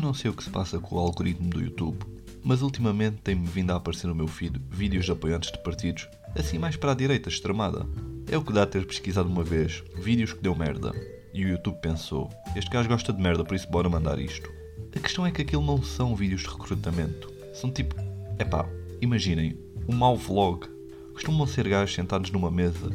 não sei o que se passa com o algoritmo do YouTube, mas ultimamente tem-me vindo a aparecer no meu feed vídeos de apoiantes de partidos, assim mais para a direita extremada. É o que dá a ter pesquisado uma vez vídeos que deu merda. E o YouTube pensou: este gajo gosta de merda, por isso bora mandar isto. A questão é que aquilo não são vídeos de recrutamento. São tipo. Epá, imaginem, um mau vlog. Costumam ser gajos sentados numa mesa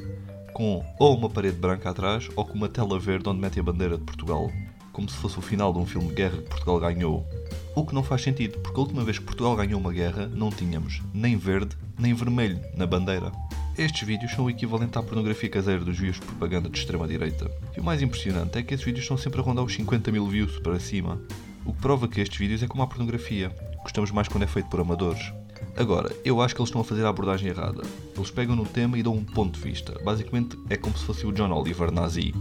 com ou uma parede branca atrás ou com uma tela verde onde mete a bandeira de Portugal como se fosse o final de um filme de guerra que Portugal ganhou. O que não faz sentido, porque a última vez que Portugal ganhou uma guerra não tínhamos nem verde nem vermelho na bandeira. Estes vídeos são o equivalente à pornografia caseira dos vídeos de propaganda de extrema-direita. E o mais impressionante é que esses vídeos estão sempre a rondar os 50 mil views para cima. O que prova que estes vídeos é como a pornografia. Gostamos mais quando é feito por amadores. Agora, eu acho que eles estão a fazer a abordagem errada. Eles pegam no tema e dão um ponto de vista. Basicamente é como se fosse o John Oliver nazi.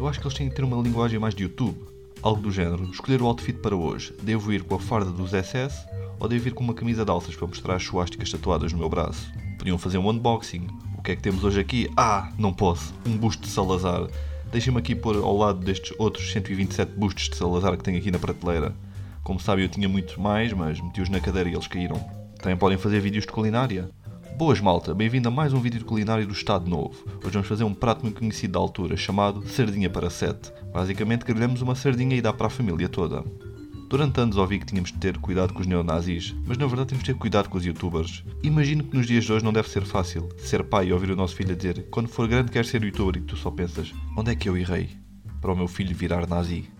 Eu acho que eles têm que ter uma linguagem mais de YouTube. Algo do género. Escolher o outfit para hoje. Devo ir com a farda dos SS ou devo ir com uma camisa de alças para mostrar as suásticas tatuadas no meu braço? Podiam fazer um unboxing. O que é que temos hoje aqui? Ah, não posso. Um busto de Salazar. Deixem-me aqui pôr ao lado destes outros 127 bustos de Salazar que tenho aqui na prateleira. Como sabem, eu tinha muito mais, mas meti-os na cadeira e eles caíram. Também podem fazer vídeos de culinária. Boas malta, bem-vindo a mais um vídeo de culinário do Estado Novo. Hoje vamos fazer um prato muito conhecido da altura, chamado sardinha para sete. Basicamente grelhamos uma sardinha e dá para a família toda. Durante anos ouvi que tínhamos de ter cuidado com os neonazis, mas na verdade temos de ter cuidado com os youtubers. Imagino que nos dias de hoje não deve ser fácil ser pai e ouvir o nosso filho dizer quando for grande quer ser youtuber e tu só pensas onde é que eu errei para o meu filho virar nazi.